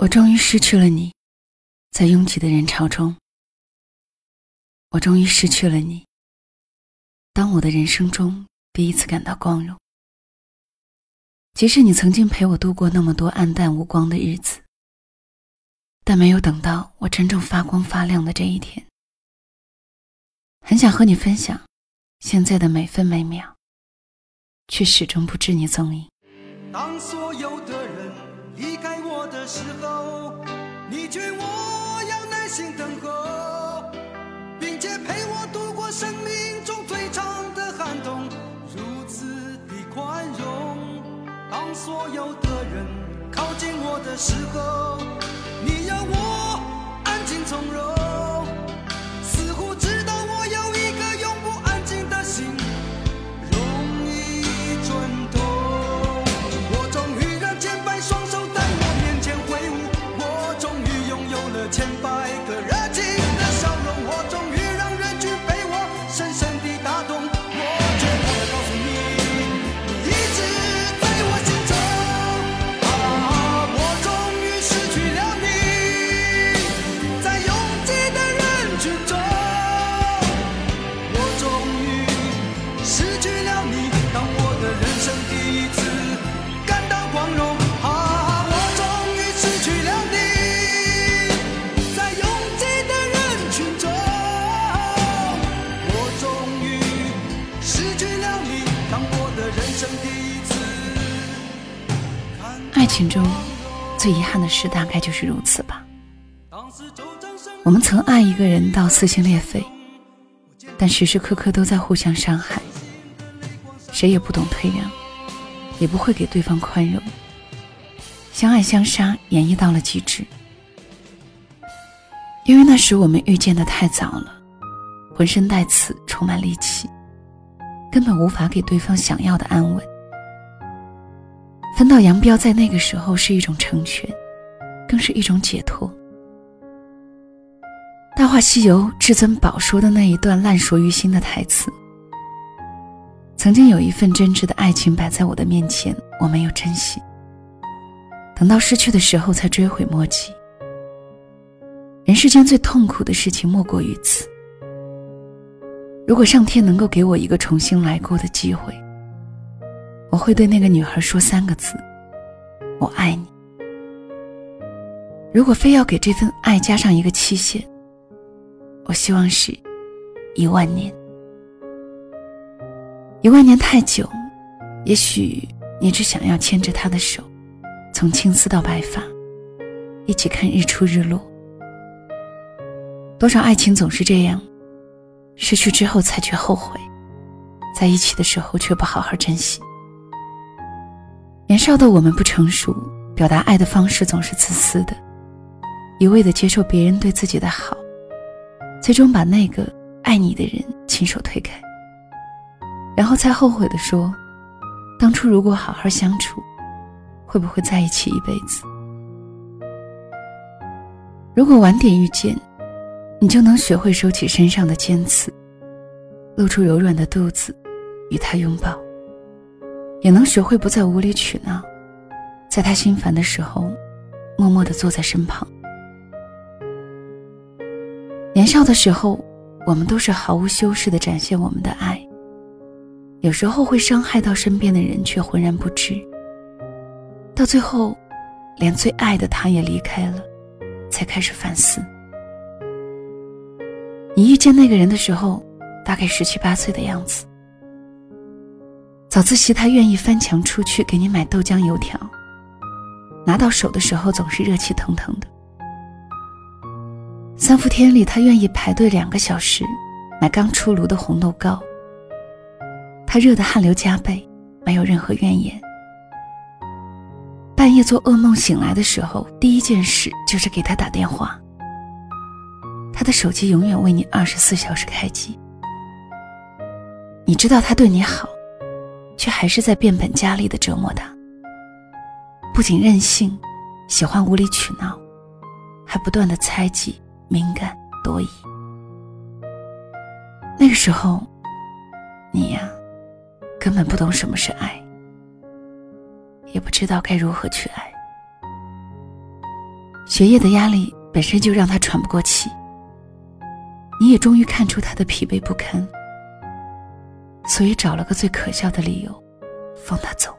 我终于失去了你，在拥挤的人潮中。我终于失去了你。当我的人生中第一次感到光荣，即使你曾经陪我度过那么多暗淡无光的日子，但没有等到我真正发光发亮的这一天。很想和你分享现在的每分每秒，却始终不知你踪影。当所有时候，你劝我要耐心等候，并且陪我度过生命中最长的寒冬，如此的宽容。当所有的人靠近我的时候，你要我安静从容。最遗憾的事，大概就是如此吧。我们曾爱一个人到撕心裂肺，但时时刻刻都在互相伤害，谁也不懂退让，也不会给对方宽容，相爱相杀演绎到了极致。因为那时我们遇见的太早了，浑身带刺，充满戾气，根本无法给对方想要的安稳。分道扬镳，在那个时候是一种成全，更是一种解脱。《大话西游》至尊宝说的那一段烂熟于心的台词：“曾经有一份真挚的爱情摆在我的面前，我没有珍惜，等到失去的时候才追悔莫及。人世间最痛苦的事情莫过于此。如果上天能够给我一个重新来过的机会。”我会对那个女孩说三个字：“我爱你。”如果非要给这份爱加上一个期限，我希望是一万年。一万年太久，也许你只想要牵着她的手，从青丝到白发，一起看日出日落。多少爱情总是这样，失去之后才觉后悔，在一起的时候却不好好珍惜。年少的我们不成熟，表达爱的方式总是自私的，一味的接受别人对自己的好，最终把那个爱你的人亲手推开，然后才后悔的说，当初如果好好相处，会不会在一起一辈子？如果晚点遇见，你就能学会收起身上的尖刺，露出柔软的肚子，与他拥抱。也能学会不再无理取闹，在他心烦的时候，默默地坐在身旁。年少的时候，我们都是毫无修饰地展现我们的爱，有时候会伤害到身边的人，却浑然不知。到最后，连最爱的他也离开了，才开始反思。你遇见那个人的时候，大概十七八岁的样子。早自习，他愿意翻墙出去给你买豆浆油条。拿到手的时候总是热气腾腾的。三伏天里，他愿意排队两个小时买刚出炉的红豆糕。他热得汗流浃背，没有任何怨言。半夜做噩梦醒来的时候，第一件事就是给他打电话。他的手机永远为你二十四小时开机。你知道他对你好。却还是在变本加厉的折磨他。不仅任性，喜欢无理取闹，还不断的猜忌、敏感、多疑。那个时候，你呀，根本不懂什么是爱，也不知道该如何去爱。学业的压力本身就让他喘不过气，你也终于看出他的疲惫不堪，所以找了个最可笑的理由，放他走。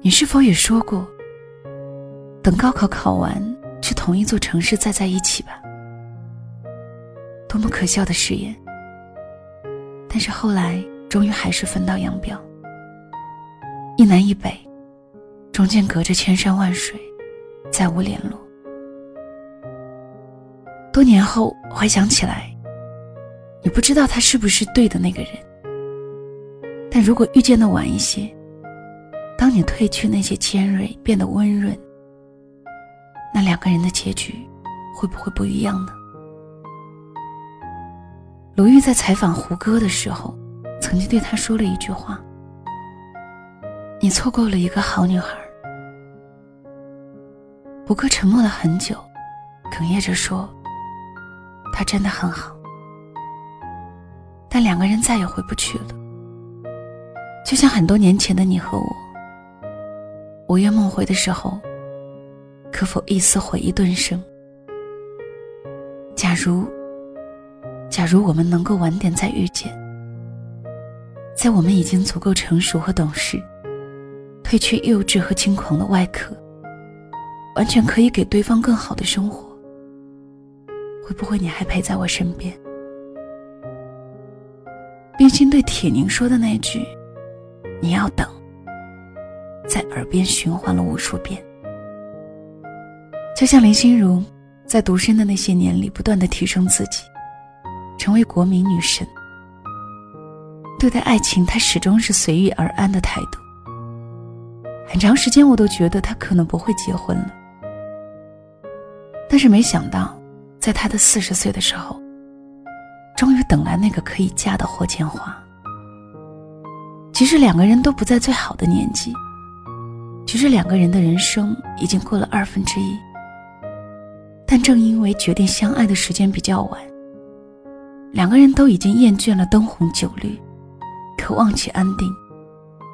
你是否也说过，等高考考完，去同一座城市再在一起吧？多么可笑的誓言！但是后来，终于还是分道扬镳，一南一北，中间隔着千山万水，再无联络。多年后回想起来，你不知道他是不是对的那个人。但如果遇见的晚一些，当你褪去那些尖锐，变得温润，那两个人的结局会不会不一样呢？鲁豫在采访胡歌的时候，曾经对他说了一句话：“你错过了一个好女孩。”胡歌沉默了很久，哽咽着说：“她真的很好。”但两个人再也回不去了，就像很多年前的你和我，午夜梦回的时候，可否一丝回忆顿生？假如。假如我们能够晚点再遇见，在我们已经足够成熟和懂事，褪去幼稚和轻狂的外壳，完全可以给对方更好的生活，会不会你还陪在我身边？冰心对铁凝说的那句“你要等”，在耳边循环了无数遍，就像林心如在独身的那些年里，不断的提升自己。成为国民女神，对待爱情，她始终是随遇而安的态度。很长时间，我都觉得她可能不会结婚了。但是没想到，在她的四十岁的时候，等来那个可以嫁的霍建华。其实两个人都不在最好的年纪，其实两个人的人生已经过了二分之一。但正因为决定相爱的时间比较晚。两个人都已经厌倦了灯红酒绿，渴望起安定，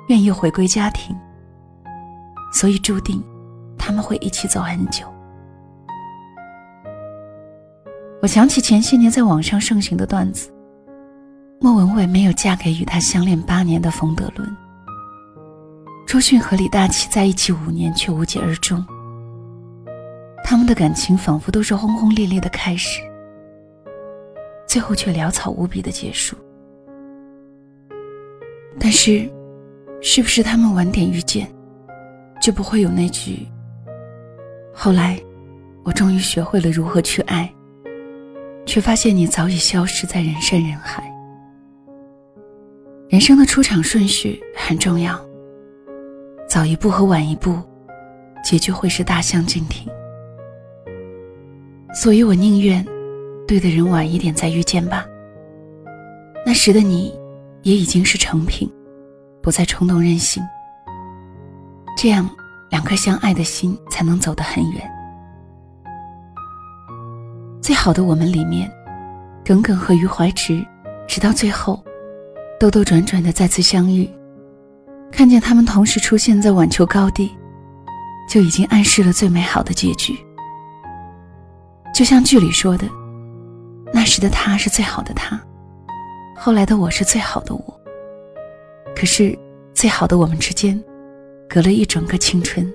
愿意回归家庭，所以注定他们会一起走很久。我想起前些年在网上盛行的段子：莫文蔚没有嫁给与她相恋八年的冯德伦，周迅和李大齐在一起五年却无疾而终，他们的感情仿佛都是轰轰烈烈的开始。最后却潦草无比的结束。但是，是不是他们晚点遇见，就不会有那句“后来，我终于学会了如何去爱，却发现你早已消失在人山人海”？人生的出场顺序很重要，早一步和晚一步，结局会是大相径庭。所以我宁愿。对的人晚一点再遇见吧。那时的你，也已经是成品，不再冲动任性。这样，两颗相爱的心才能走得很远。最好的我们里面，耿耿和余怀直，直到最后，兜兜转转的再次相遇，看见他们同时出现在晚秋高地，就已经暗示了最美好的结局。就像剧里说的。那时的他是最好的他，后来的我是最好的我。可是，最好的我们之间，隔了一整个青春，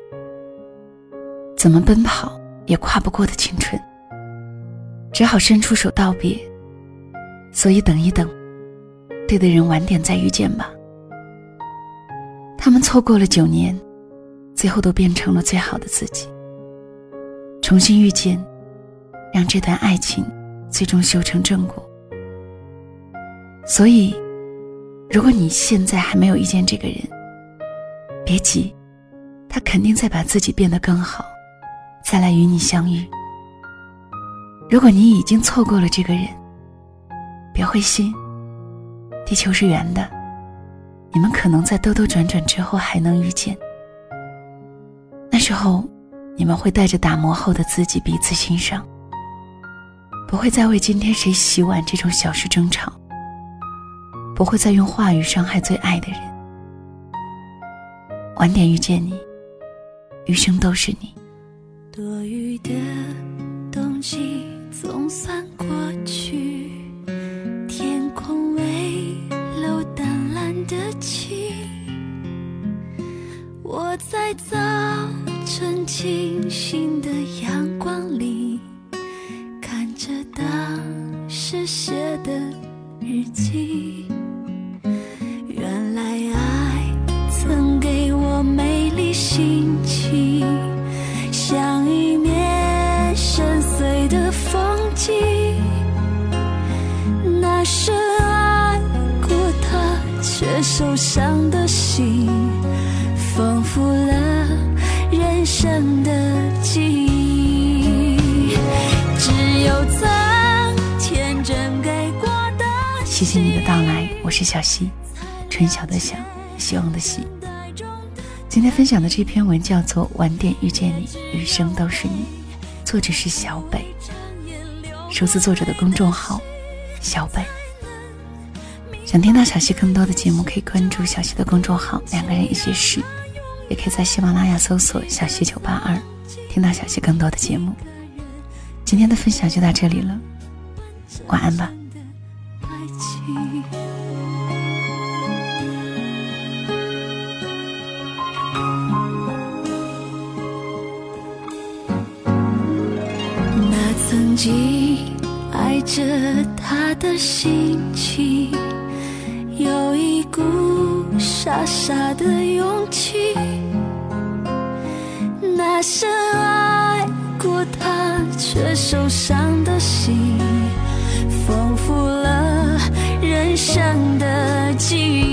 怎么奔跑也跨不过的青春，只好伸出手道别。所以，等一等，对的人晚点再遇见吧。他们错过了九年，最后都变成了最好的自己。重新遇见，让这段爱情。最终修成正果。所以，如果你现在还没有遇见这个人，别急，他肯定在把自己变得更好，再来与你相遇。如果你已经错过了这个人，别灰心，地球是圆的，你们可能在兜兜转转之后还能遇见。那时候，你们会带着打磨后的自己彼此欣赏。不会再为今天谁洗碗这种小事争吵，不会再用话语伤害最爱的人。晚点遇见你，余生都是你。多余的冬季总算过去，天空微露淡蓝的晴。我在早晨清醒的阳风景。那深爱过他却受伤的心，丰富了人生的记忆。只有曾天真给过的谢谢你的到来，我是小溪，春晓的晓，希望的希。今天分享的这篇文叫做《晚点遇见你，余生都是你》，作者是小北，首次作者的公众号小北。想听到小溪更多的节目，可以关注小溪的公众号“两个人一些事”，也可以在喜马拉雅搜索“小溪九八二”，听到小溪更多的节目。今天的分享就到这里了，晚安吧。爱情。心情有一股傻傻的勇气那深爱过他却受伤的心丰富了人生的记忆。